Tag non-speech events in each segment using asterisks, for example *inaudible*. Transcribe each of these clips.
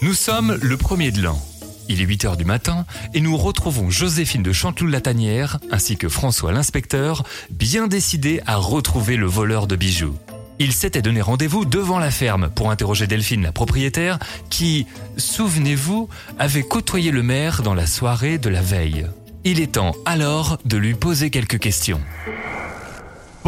Nous sommes le premier de l'an. Il est 8 heures du matin et nous retrouvons Joséphine de Chanteloup-Latanière ainsi que François l'inspecteur, bien décidés à retrouver le voleur de bijoux. Ils s'étaient donné rendez-vous devant la ferme pour interroger Delphine, la propriétaire, qui, souvenez-vous, avait côtoyé le maire dans la soirée de la veille. Il est temps alors de lui poser quelques questions.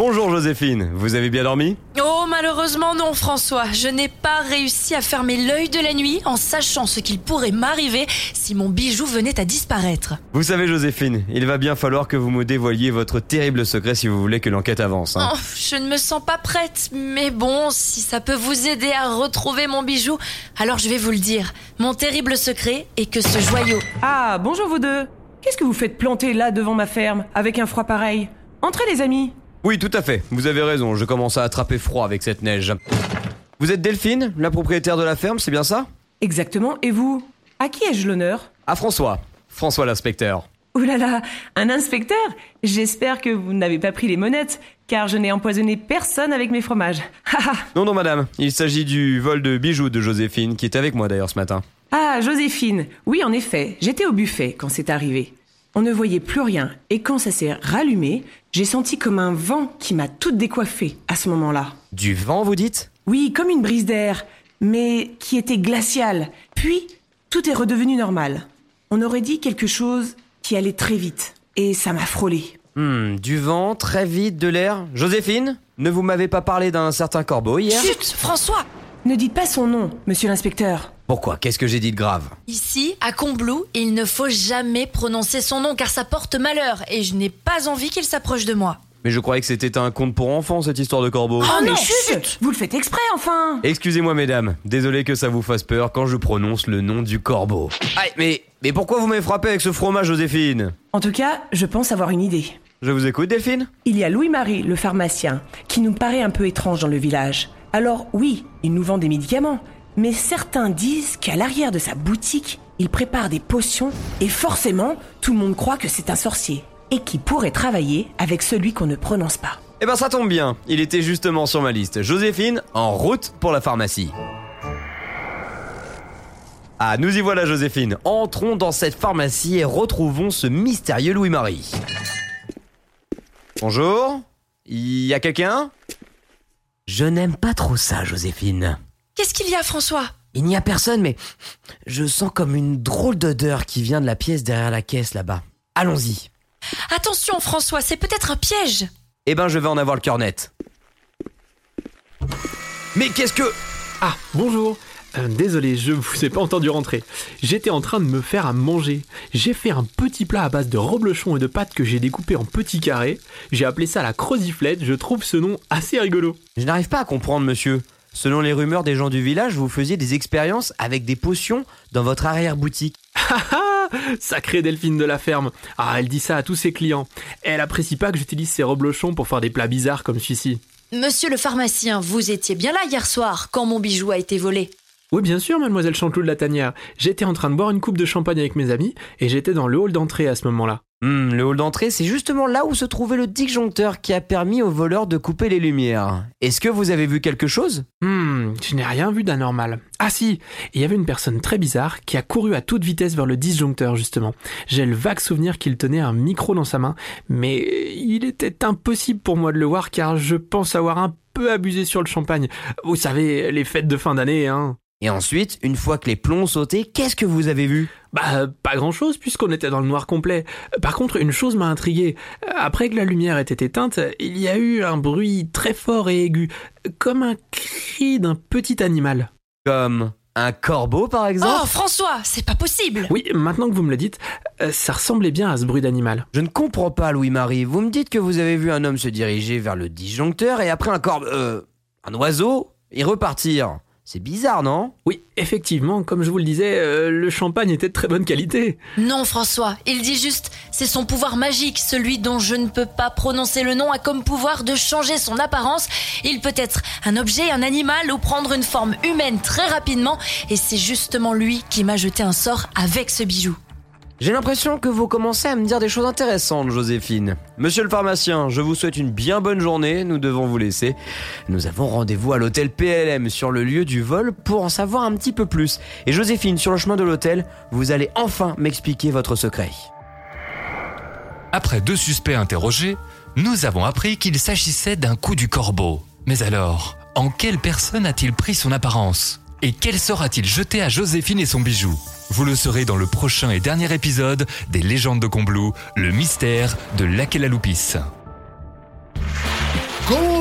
Bonjour Joséphine, vous avez bien dormi? Oh, malheureusement non, François. Je n'ai pas réussi à fermer l'œil de la nuit en sachant ce qu'il pourrait m'arriver si mon bijou venait à disparaître. Vous savez Joséphine, il va bien falloir que vous me dévoiliez votre terrible secret si vous voulez que l'enquête avance. hein. Oh, je ne me sens pas prête, mais bon, si ça peut vous aider à retrouver mon bijou, alors je vais vous le dire. Mon terrible secret est que ce joyau... Ah, bonjour vous deux. Qu'est-ce que vous faites planter là devant ma ferme, avec un froid pareil? Entrez les amis. Oui, tout à fait, vous avez raison, je commence à attraper froid avec cette neige. Vous êtes Delphine, la propriétaire de la ferme, c'est bien ça? Exactement, et vous? À qui ai-je l'honneur? À François, François l'inspecteur. Ouh là là, un inspecteur? J'espère que vous n'avez pas pris les monettes, car je n'ai empoisonné personne avec mes fromages. *laughs* Non, non madame, il s'agit du vol de bijoux de Joséphine, qui est avec moi d'ailleurs ce matin. ah, Joséphine. Oui, en effet, j'étais au buffet quand c'est arrivé. On ne voyait plus rien, et quand ça s'est rallumé, j'ai senti comme un vent qui m'a toute décoiffée à ce moment-là. Du vent, vous dites? Oui, comme une brise d'air, mais qui était glaciale. Puis, tout est redevenu normal. On aurait dit quelque chose qui allait très vite, et ça m'a frôlé. Hmm, du vent, très vite, de l'air. Joséphine Ne vous m'avez pas parlé d'un certain corbeau hier? Chut, François Ne dites pas son nom, monsieur l'inspecteur. Pourquoi? Qu'est-ce que j'ai dit de grave? Ici, à Combloux, il ne faut jamais prononcer son nom car ça porte malheur et je n'ai pas envie qu'il s'approche de moi. Mais je croyais que c'était un conte pour enfants, cette histoire de corbeau. Oh mais non, chut Vous le faites exprès, enfin Excusez-moi mesdames, désolé que ça vous fasse peur quand je prononce le nom du corbeau. Aïe, mais, mais pourquoi vous m'avez frappé avec ce fromage, Joséphine? En tout cas, je pense avoir une idée. Je vous écoute, Delphine? Il y a Louis-Marie, le pharmacien, qui nous paraît un peu étrange dans le village. Alors oui, il nous vend des médicaments, mais certains disent qu'à l'arrière de sa boutique, il prépare des potions et forcément, tout le monde croit que c'est un sorcier et qui pourrait travailler avec celui qu'on ne prononce pas. Eh ben ça tombe bien, il était justement sur ma liste. Joséphine, en route pour la pharmacie. Ah, nous y voilà Joséphine. Entrons dans cette pharmacie et retrouvons ce mystérieux Louis-Marie. Bonjour Y a quelqu'un? Je n'aime pas trop ça, Joséphine. Qu'est-ce qu'il y a, François? Il n'y a personne, mais je sens comme une drôle d'odeur qui vient de la pièce derrière la caisse là-bas. Allons-y. Attention, François, c'est peut-être un piège. Eh ben, je vais en avoir le cœur net. Mais qu'est-ce que... Ah, bonjour. Euh, désolé, je vous ai pas entendu rentrer. J'étais en train de me faire à manger. J'ai fait un petit plat à base de reblochon et de pâtes que j'ai découpé en petits carrés. J'ai appelé ça la croziflette. Je trouve ce nom assez rigolo. Je n'arrive pas à comprendre, monsieur. Selon les rumeurs des gens du village, vous faisiez des expériences avec des potions dans votre arrière-boutique. Ah, sacrée Delphine de la ferme. Ah, elle dit ça à tous ses clients. Elle apprécie pas que j'utilise ces reblochons pour faire des plats bizarres comme celui-ci. Monsieur le pharmacien, vous étiez bien là hier soir quand mon bijou a été volé. Oui, bien sûr, mademoiselle Chanteloup de la Tanière. J'étais en train de boire une coupe de champagne avec mes amis et j'étais dans le hall d'entrée à ce moment-là. Hmm, le hall d'entrée, c'est justement là où se trouvait le disjoncteur qui a permis aux voleurs de couper les lumières. Est-ce que vous avez vu quelque chose? Hmm, je n'ai rien vu d'anormal. Ah si, il y avait une personne très bizarre qui a couru à toute vitesse vers le disjoncteur justement. J'ai le vague souvenir qu'il tenait un micro dans sa main, mais il était impossible pour moi de le voir car je pense avoir un peu abusé sur le champagne. Vous savez, les fêtes de fin d'année, hein. Et ensuite, une fois que les plombs ont sauté, qu'est-ce que vous avez vu? Bah, pas grand chose puisqu'on était dans le noir complet. Par contre, une chose m'a intrigué. Après que la lumière ait été éteinte, il y a eu un bruit très fort et aigu, comme un cri d'un petit animal. Comme un corbeau, par exemple? Oh, François, c'est pas possible. Oui, maintenant que vous me le dites, euh, ça ressemblait bien à ce bruit d'animal. Je ne comprends pas, Louis-Marie. Vous me dites que vous avez vu un homme se diriger vers le disjoncteur et après un corbeau... Euh, un oiseau et repartir. C'est bizarre, non? Oui, effectivement, comme je vous le disais, euh, le champagne était de très bonne qualité. Non, François, il dit juste, c'est son pouvoir magique, celui dont je ne peux pas prononcer le nom a comme pouvoir de changer son apparence. Il peut être un objet, un animal ou prendre une forme humaine très rapidement, et c'est justement lui qui m'a jeté un sort avec ce bijou. J'ai l'impression que vous commencez à me dire des choses intéressantes, Joséphine. Monsieur le pharmacien, je vous souhaite une bien bonne journée, nous devons vous laisser. Nous avons rendez-vous à l'hôtel PLM sur le lieu du vol pour en savoir un petit peu plus. Et Joséphine, sur le chemin de l'hôtel, vous allez enfin m'expliquer votre secret. Après deux suspects interrogés, nous avons appris qu'il s'agissait d'un coup du corbeau. Mais alors, en quelle personne a-t-il pris son apparence? Et quel sort a-t-il jeté à Joséphine et son bijou? Vous le saurez dans le prochain et dernier épisode des légendes de Combloux, le mystère de. Go